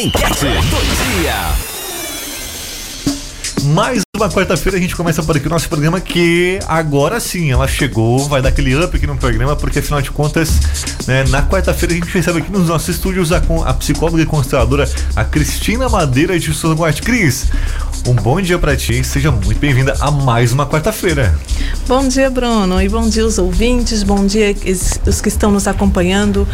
Enquete do dia. Mais uma quarta-feira a gente começa por aqui o nosso programa que agora sim ela chegou, vai dar aquele up aqui no programa, porque afinal de contas, né, na quarta-feira a gente recebe aqui nos nossos estúdios a, a psicóloga e consteladora, a Cristina Madeira de Souza Guarte. Cris, um bom dia para ti, seja muito bem-vinda a mais uma quarta-feira. Bom dia, Bruno, e bom dia os ouvintes, bom dia os que estão nos acompanhando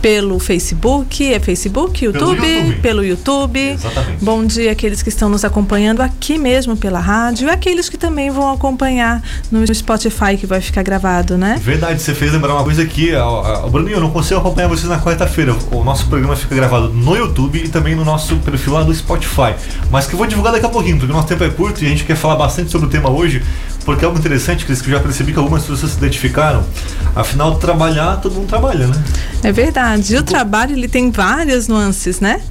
pelo Facebook, é Facebook, YouTube, pelo YouTube. Pelo YouTube. Exatamente. Bom dia aqueles que estão nos acompanhando aqui mesmo pela rádio e aqueles que também vão acompanhar no Spotify que vai ficar gravado, né? Verdade, você fez lembrar uma coisa aqui, o Bruninho, eu não consigo acompanhar vocês na quarta-feira. O nosso programa fica gravado no YouTube e também no nosso perfil lá do Spotify. Mas que eu vou divulgar daqui a pouquinho, porque o nosso tempo é curto e a gente quer falar bastante sobre o tema hoje porque é algo interessante, Cris, que eu já percebi que algumas pessoas se identificaram. Afinal, trabalhar, todo mundo trabalha, né? É verdade. E o trabalho, ele tem várias nuances, né?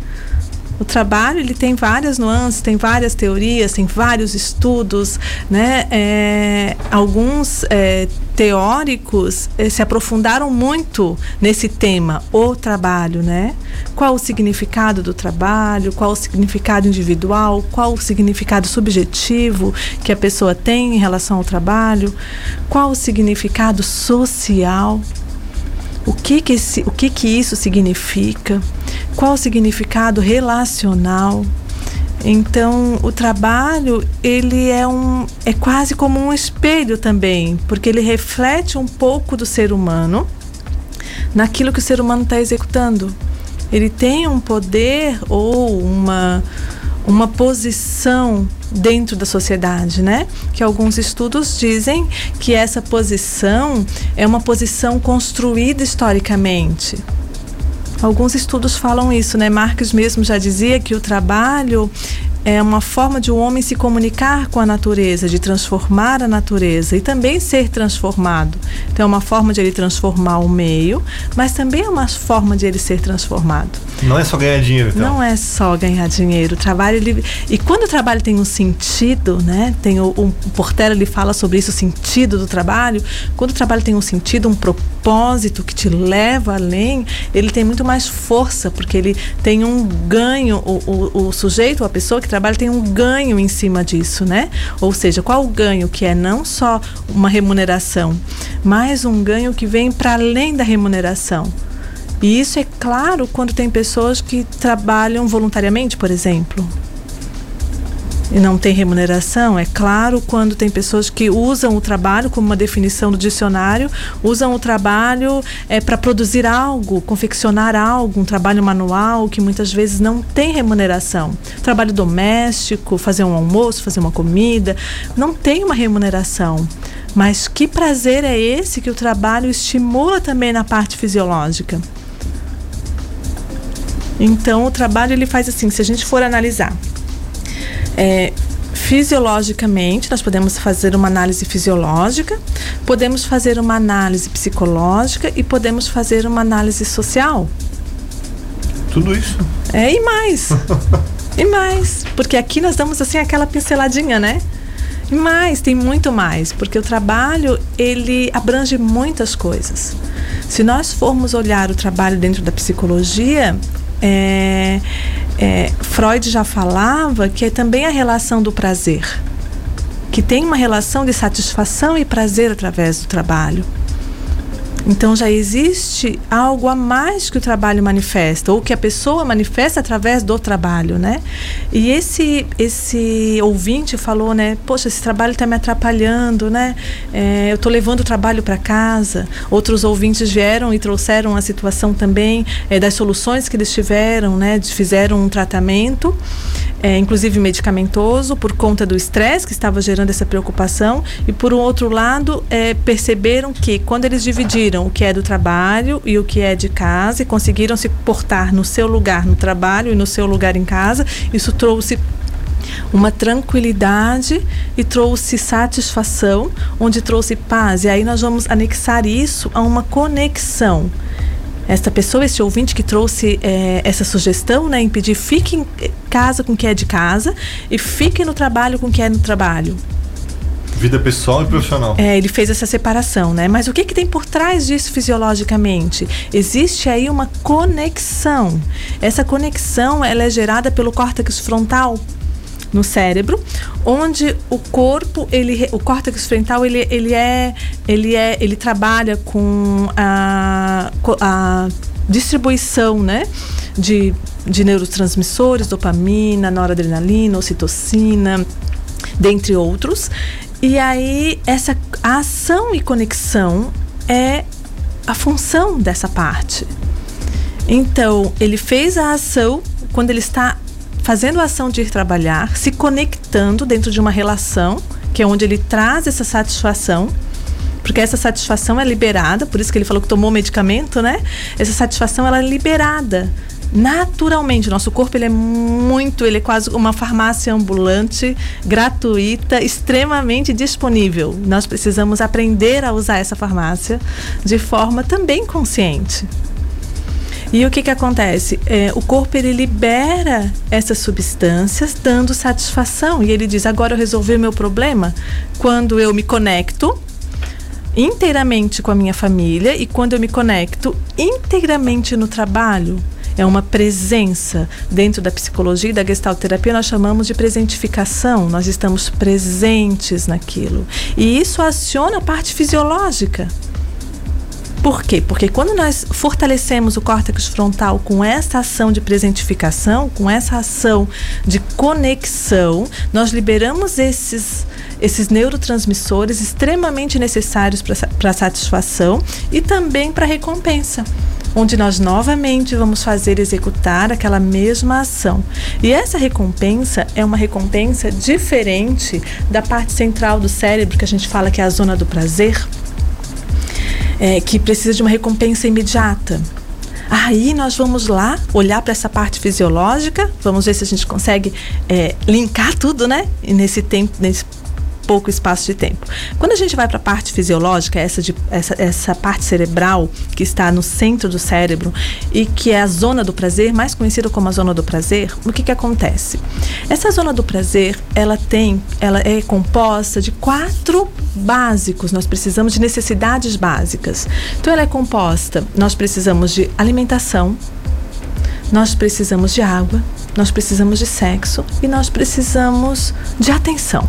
O trabalho ele tem várias nuances, tem várias teorias, tem vários estudos, né? É, alguns é, teóricos é, se aprofundaram muito nesse tema, o trabalho, né? Qual o significado do trabalho? Qual o significado individual? Qual o significado subjetivo que a pessoa tem em relação ao trabalho? Qual o significado social? O que que, esse, o que, que isso significa? Qual o significado relacional? Então, o trabalho, ele é um é quase como um espelho também, porque ele reflete um pouco do ser humano naquilo que o ser humano está executando. Ele tem um poder ou uma uma posição dentro da sociedade, né? Que alguns estudos dizem que essa posição é uma posição construída historicamente. Alguns estudos falam isso, né? Marx mesmo já dizia que o trabalho é uma forma de um homem se comunicar com a natureza, de transformar a natureza e também ser transformado. Então, é uma forma de ele transformar o meio, mas também é uma forma de ele ser transformado. Não é só ganhar dinheiro, então. Não é só ganhar dinheiro. O trabalho ele... e quando o trabalho tem um sentido, né? Tem o, o Portela ele fala sobre isso, o sentido do trabalho. Quando o trabalho tem um sentido, um propósito que te leva além, ele tem muito mais força porque ele tem um ganho. O, o, o sujeito, a pessoa que trabalho tem um ganho em cima disso, né? Ou seja, qual o ganho que é não só uma remuneração, mas um ganho que vem para além da remuneração. E isso é claro quando tem pessoas que trabalham voluntariamente, por exemplo e não tem remuneração, é claro quando tem pessoas que usam o trabalho como uma definição do dicionário, usam o trabalho é, para produzir algo, confeccionar algo, um trabalho manual que muitas vezes não tem remuneração. Trabalho doméstico, fazer um almoço, fazer uma comida, não tem uma remuneração. Mas que prazer é esse que o trabalho estimula também na parte fisiológica? Então o trabalho ele faz assim, se a gente for analisar é, fisiologicamente, nós podemos fazer uma análise fisiológica, podemos fazer uma análise psicológica e podemos fazer uma análise social. Tudo isso? É, e mais. e mais. Porque aqui nós damos assim aquela pinceladinha, né? E mais, tem muito mais, porque o trabalho ele abrange muitas coisas. Se nós formos olhar o trabalho dentro da psicologia, é, é, Freud já falava que é também a relação do prazer, que tem uma relação de satisfação e prazer através do trabalho. Então já existe algo a mais que o trabalho manifesta, ou que a pessoa manifesta através do trabalho, né? E esse esse ouvinte falou, né? Poxa, esse trabalho está me atrapalhando, né? É, eu estou levando o trabalho para casa. Outros ouvintes vieram e trouxeram a situação também é, das soluções que eles tiveram, né? Fizeram um tratamento é, inclusive medicamentoso, por conta do estresse que estava gerando essa preocupação, e por um outro lado, perceberam que quando eles dividiram o que é do trabalho e o que é de casa e conseguiram se portar no seu lugar no trabalho e no seu lugar em casa, isso trouxe uma tranquilidade e trouxe satisfação, onde trouxe paz. E aí nós vamos anexar isso a uma conexão esta pessoa, esse ouvinte que trouxe é, essa sugestão, né, em pedir fique em casa com o que é de casa e fique no trabalho com o que é no trabalho. Vida pessoal e profissional. É, ele fez essa separação, né? Mas o que, que tem por trás disso fisiologicamente? Existe aí uma conexão. Essa conexão ela é gerada pelo córtex frontal no cérebro, onde o corpo, ele, o córtex frontal, ele, ele é, ele é, ele trabalha com a, a distribuição, né, de, de neurotransmissores, dopamina, noradrenalina, ocitocina, dentre outros. E aí essa ação e conexão é a função dessa parte. Então, ele fez a ação quando ele está fazendo a ação de ir trabalhar, se conectando dentro de uma relação, que é onde ele traz essa satisfação, porque essa satisfação é liberada, por isso que ele falou que tomou medicamento, né? Essa satisfação ela é liberada naturalmente. Nosso corpo ele é muito, ele é quase uma farmácia ambulante, gratuita, extremamente disponível. Nós precisamos aprender a usar essa farmácia de forma também consciente. E o que que acontece? É, o corpo ele libera essas substâncias dando satisfação e ele diz: agora eu resolvi meu problema quando eu me conecto inteiramente com a minha família e quando eu me conecto inteiramente no trabalho. É uma presença. Dentro da psicologia e da gestalterapia, nós chamamos de presentificação. Nós estamos presentes naquilo. E isso aciona a parte fisiológica. Por quê? Porque quando nós fortalecemos o córtex frontal com essa ação de presentificação, com essa ação de conexão, nós liberamos esses, esses neurotransmissores extremamente necessários para a satisfação e também para a recompensa onde nós novamente vamos fazer executar aquela mesma ação. E essa recompensa é uma recompensa diferente da parte central do cérebro, que a gente fala que é a zona do prazer, é, que precisa de uma recompensa imediata. Aí nós vamos lá olhar para essa parte fisiológica, vamos ver se a gente consegue é, linkar tudo, né? E nesse tempo, nesse pouco espaço de tempo. Quando a gente vai para a parte fisiológica, essa, de, essa, essa parte cerebral que está no centro do cérebro e que é a zona do prazer, mais conhecida como a zona do prazer, o que, que acontece? Essa zona do prazer, ela tem, ela é composta de quatro básicos. Nós precisamos de necessidades básicas. Então, ela é composta. Nós precisamos de alimentação, nós precisamos de água, nós precisamos de sexo e nós precisamos de atenção.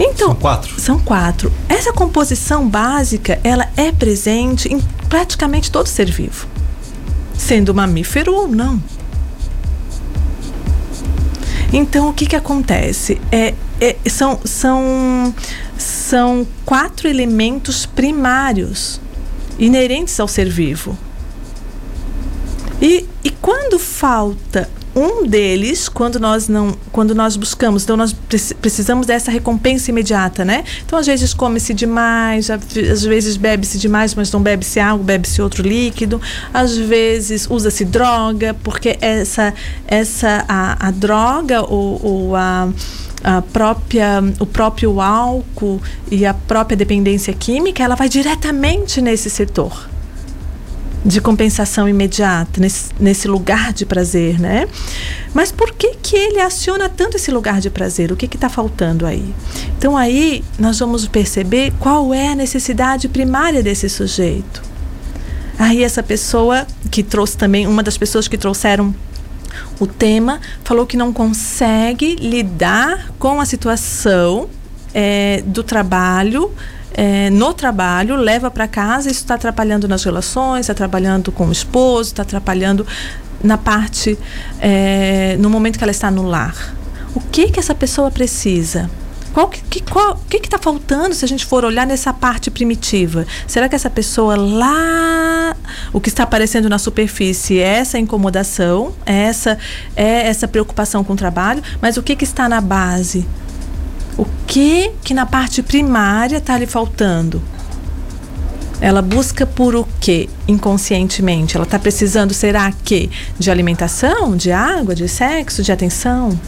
Então, são quatro. São quatro. Essa composição básica, ela é presente em praticamente todo ser vivo, sendo mamífero ou não. Então, o que, que acontece? É, é, são, são, são quatro elementos primários inerentes ao ser vivo. E, e quando falta um deles, quando nós não, quando nós buscamos, então nós precisamos dessa recompensa imediata, né? Então às vezes come-se demais, às vezes bebe-se demais, mas não bebe-se algo, bebe-se outro líquido. Às vezes usa-se droga, porque essa essa a, a droga ou, ou a a própria, o próprio álcool e a própria dependência química, ela vai diretamente nesse setor de compensação imediata, nesse, nesse lugar de prazer, né? Mas por que, que ele aciona tanto esse lugar de prazer? O que está faltando aí? Então aí nós vamos perceber qual é a necessidade primária desse sujeito. Aí essa pessoa que trouxe também, uma das pessoas que trouxeram o tema, falou que não consegue lidar com a situação é, do trabalho é, no trabalho, leva para casa, isso está atrapalhando nas relações, está atrapalhando com o esposo, está atrapalhando na parte, é, no momento que ela está no lar. O que que essa pessoa precisa? Qual que, que, qual, que está faltando se a gente for olhar nessa parte primitiva? Será que essa pessoa lá, o que está aparecendo na superfície é essa incomodação, é essa, é essa preocupação com o trabalho, mas o que, que está na base? O que que na parte primária está lhe faltando? Ela busca por o que inconscientemente? Ela está precisando, será que? De alimentação, de água, de sexo, de atenção?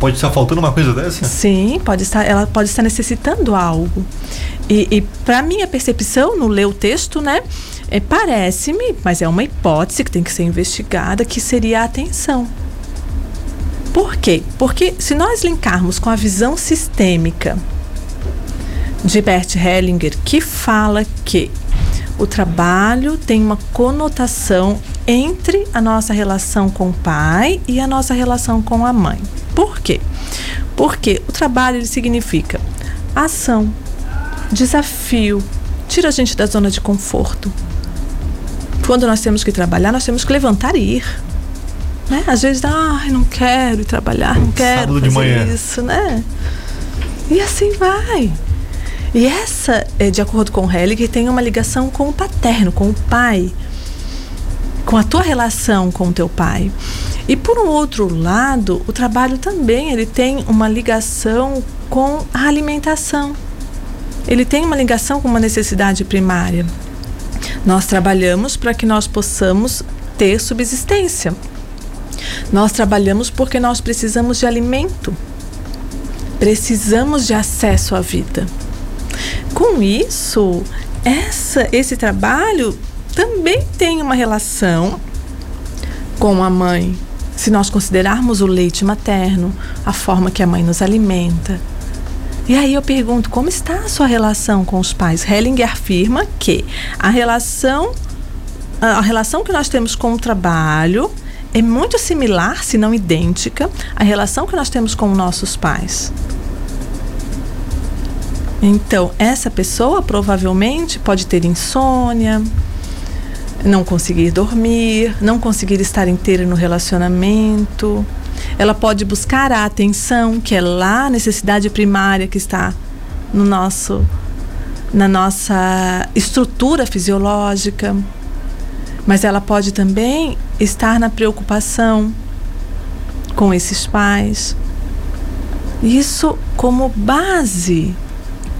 Pode estar faltando uma coisa dessa? Sim, pode estar, ela pode estar necessitando algo. E, e para minha percepção, no ler o texto, né? É, Parece-me, mas é uma hipótese que tem que ser investigada, que seria a atenção. Por quê? Porque se nós linkarmos com a visão sistêmica de Bert Hellinger, que fala que o trabalho tem uma conotação entre a nossa relação com o pai e a nossa relação com a mãe. Por quê? Porque o trabalho ele significa ação, desafio, tira a gente da zona de conforto. Quando nós temos que trabalhar, nós temos que levantar e ir. Né? Às vezes, ah, não quero ir trabalhar, não quero Sábado de fazer manhã. isso, né? E assim vai. E essa, é, de acordo com o Hellinger, tem uma ligação com o paterno, com o pai, com a tua relação com o teu pai. E por um outro lado, o trabalho também ele tem uma ligação com a alimentação. Ele tem uma ligação com uma necessidade primária. Nós trabalhamos para que nós possamos ter subsistência. Nós trabalhamos porque nós precisamos de alimento. Precisamos de acesso à vida. Com isso, essa, esse trabalho também tem uma relação com a mãe. Se nós considerarmos o leite materno, a forma que a mãe nos alimenta. E aí eu pergunto, como está a sua relação com os pais? Hellinger afirma que a relação a relação que nós temos com o trabalho é muito similar, se não idêntica, à relação que nós temos com nossos pais. Então, essa pessoa provavelmente pode ter insônia, não conseguir dormir, não conseguir estar inteira no relacionamento. Ela pode buscar a atenção, que é lá a necessidade primária que está no nosso na nossa estrutura fisiológica. Mas ela pode também estar na preocupação com esses pais. Isso como base,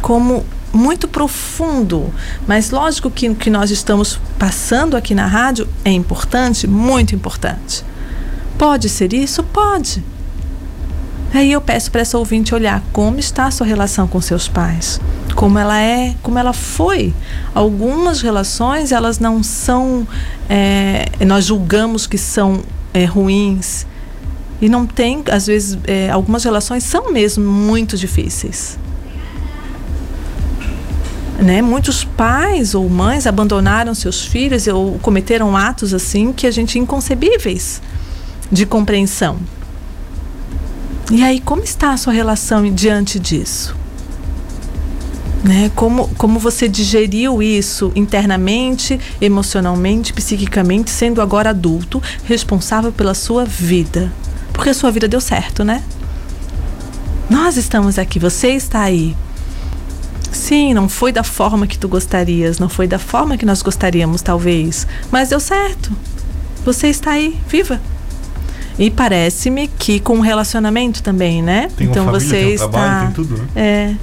como muito profundo. Mas lógico que o que nós estamos passando aqui na rádio é importante, muito importante. Pode ser isso? Pode. Aí eu peço para essa ouvinte olhar como está a sua relação com seus pais, como ela é, como ela foi. Algumas relações elas não são, é, nós julgamos que são é, ruins e não tem, às vezes, é, algumas relações são mesmo muito difíceis. Né? Muitos pais ou mães abandonaram seus filhos ou cometeram atos assim que a gente inconcebíveis de compreensão. E aí, como está a sua relação diante disso? Né? Como, como você digeriu isso internamente, emocionalmente, psiquicamente, sendo agora adulto, responsável pela sua vida? Porque a sua vida deu certo, né? Nós estamos aqui, você está aí. Sim, não foi da forma que tu gostarias, não foi da forma que nós gostaríamos, talvez, mas deu certo. Você está aí, viva. E parece-me que com o relacionamento também, né? Tem uma então família, você tem um está trabalho, tem tudo, né? É.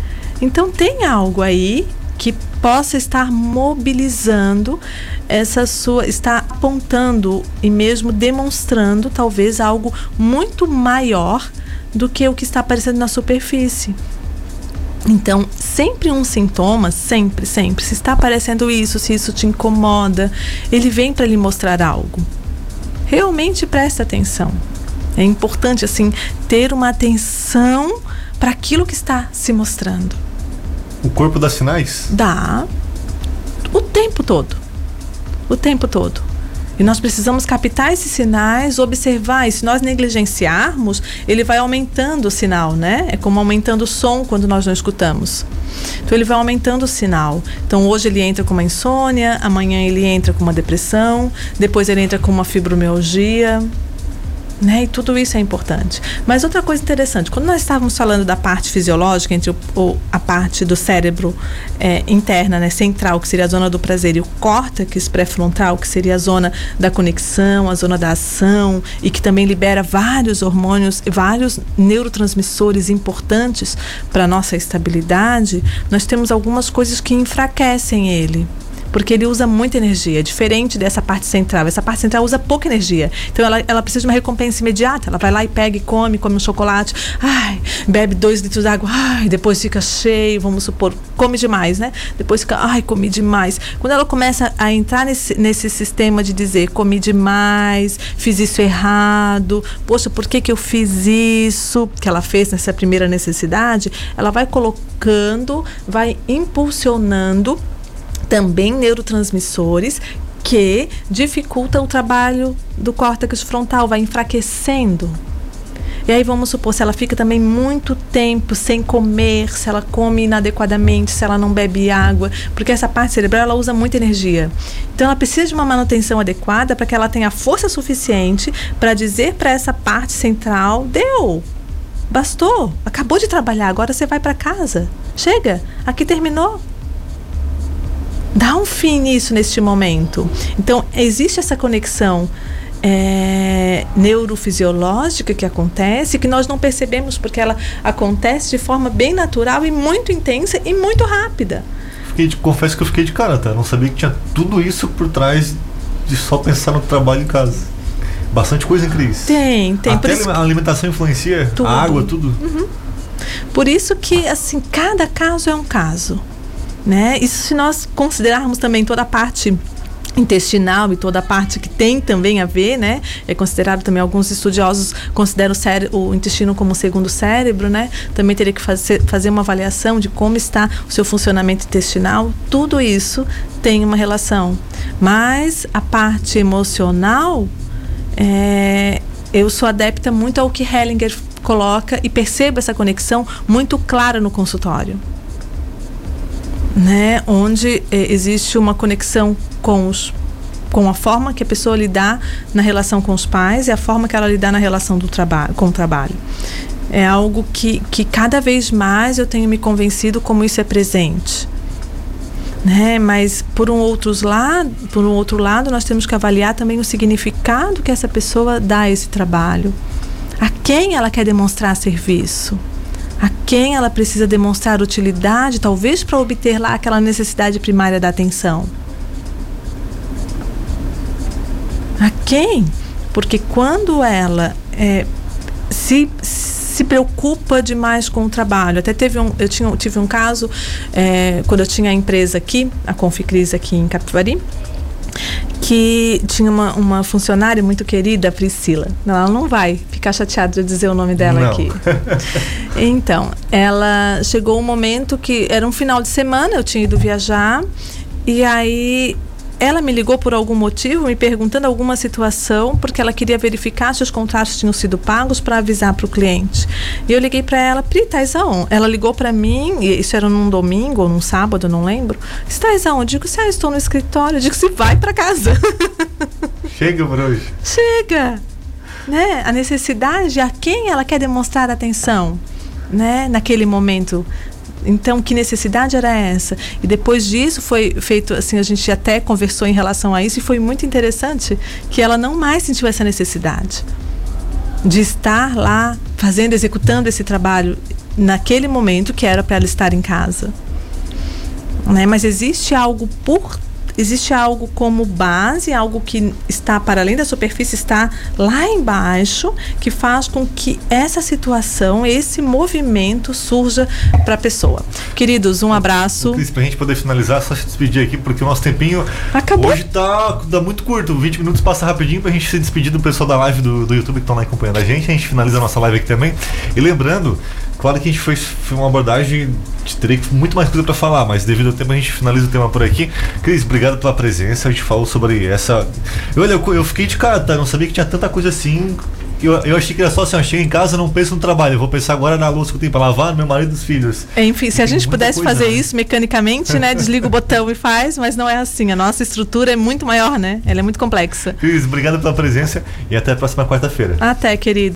Então tem algo aí que possa estar mobilizando essa sua, está apontando e mesmo demonstrando talvez algo muito maior do que o que está aparecendo na superfície. Então, sempre um sintoma, sempre, sempre, se está aparecendo isso, se isso te incomoda, ele vem para lhe mostrar algo. Realmente presta atenção. É importante assim ter uma atenção para aquilo que está se mostrando. O corpo dá sinais? Dá o tempo todo. O tempo todo. E nós precisamos captar esses sinais, observar. E se nós negligenciarmos, ele vai aumentando o sinal, né? É como aumentando o som quando nós não escutamos. Então ele vai aumentando o sinal. Então hoje ele entra com uma insônia, amanhã ele entra com uma depressão, depois ele entra com uma fibromialgia. Né? E tudo isso é importante. Mas outra coisa interessante, quando nós estávamos falando da parte fisiológica, entre o, o, a parte do cérebro é, interna, né, central, que seria a zona do prazer, e o córtex pré-frontal, que seria a zona da conexão, a zona da ação, e que também libera vários hormônios, vários neurotransmissores importantes para a nossa estabilidade, nós temos algumas coisas que enfraquecem ele. Porque ele usa muita energia, diferente dessa parte central. Essa parte central usa pouca energia. Então ela, ela precisa de uma recompensa imediata. Ela vai lá e pega e come, come um chocolate, ai, bebe dois litros d'água, ai, depois fica cheio, vamos supor, come demais, né? Depois fica, ai, comi demais. Quando ela começa a entrar nesse, nesse sistema de dizer, comi demais, fiz isso errado, poxa, por que, que eu fiz isso? Que ela fez nessa primeira necessidade, ela vai colocando, vai impulsionando também neurotransmissores que dificultam o trabalho do córtex frontal, vai enfraquecendo. E aí vamos supor, se ela fica também muito tempo sem comer, se ela come inadequadamente, se ela não bebe água, porque essa parte cerebral ela usa muita energia. Então ela precisa de uma manutenção adequada para que ela tenha força suficiente para dizer para essa parte central: deu, bastou, acabou de trabalhar, agora você vai para casa. Chega, aqui terminou, dá um fim nisso neste momento. Então, existe essa conexão é, neurofisiológica que acontece, que nós não percebemos porque ela acontece de forma bem natural e muito intensa e muito rápida. Fiquei de, confesso que eu fiquei de cara, tá? Não sabia que tinha tudo isso por trás de só pensar no trabalho em casa. Bastante coisa, Cris. Tem, tem. Até a alimentação influencia, tudo. a água, tudo. Uhum. Por isso que, assim, cada caso é um caso. Né? Isso se nós considerarmos também toda a parte intestinal e toda a parte que tem também a ver, né? É considerado também alguns estudiosos consideram o, o intestino como o segundo cérebro, né? Também teria que fazer, fazer uma avaliação de como está o seu funcionamento intestinal. Tudo isso tem uma relação, mas a parte emocional, é, eu sou adepta muito ao que Hellinger coloca e percebo essa conexão muito clara no consultório né, onde eh, existe uma conexão com os com a forma que a pessoa lidar na relação com os pais e a forma que ela lidar na relação do trabalho com o trabalho. É algo que, que cada vez mais eu tenho me convencido como isso é presente. Né? Mas por um, outros lado, por um outro lado, nós temos que avaliar também o significado que essa pessoa dá a esse trabalho. A quem ela quer demonstrar serviço a quem ela precisa demonstrar utilidade, talvez para obter lá aquela necessidade primária da atenção. A quem? Porque quando ela é, se, se preocupa demais com o trabalho, até teve um, eu tinha, tive um caso é, quando eu tinha a empresa aqui, a Conficris aqui em Capivari, que tinha uma, uma funcionária muito querida, a Priscila. Ela não vai ficar chateada de dizer o nome dela não. aqui. Então, ela chegou um momento que era um final de semana, eu tinha ido viajar, e aí ela me ligou por algum motivo, me perguntando alguma situação, porque ela queria verificar se os contratos tinham sido pagos para avisar para o cliente. E eu liguei para ela, Pri, tais aonde? Ela ligou para mim, e isso era num domingo ou num sábado, não lembro. Estás aonde? Eu digo, se ah, estou no escritório. Eu digo, se vai para casa. Chega hoje. Chega. Né? A necessidade, a quem ela quer demonstrar atenção, né? Naquele momento então, que necessidade era essa? E depois disso foi feito, assim, a gente até conversou em relação a isso e foi muito interessante que ela não mais sentiu essa necessidade de estar lá fazendo, executando esse trabalho naquele momento que era para ela estar em casa. Né? Mas existe algo por existe algo como base, algo que está para além da superfície, está lá embaixo, que faz com que essa situação, esse movimento surja para a pessoa. Queridos, um abraço. Cris, para a gente poder finalizar, só se despedir aqui, porque o nosso tempinho Acabou. hoje tá, tá muito curto. 20 minutos passa rapidinho para a gente se despedir do pessoal da live do, do YouTube que estão lá acompanhando a gente. A gente finaliza a nossa live aqui também. E lembrando, Claro que a gente foi, foi uma abordagem, teria muito mais coisa para falar, mas devido ao tempo a gente finaliza o tema por aqui. Cris, obrigado pela presença. A gente falou sobre essa. Olha, eu, eu fiquei de cara, tá? Não sabia que tinha tanta coisa assim. Eu, eu achei que era só assim, eu chego em casa, não penso no trabalho, eu vou pensar agora na louça que eu tenho para lavar, no meu marido e dos filhos. Enfim, se a gente pudesse coisa, fazer né? isso mecanicamente, né, desliga o botão e faz, mas não é assim. A nossa estrutura é muito maior, né? Ela é muito complexa. Cris, obrigado pela presença e até a próxima quarta-feira. Até, querido.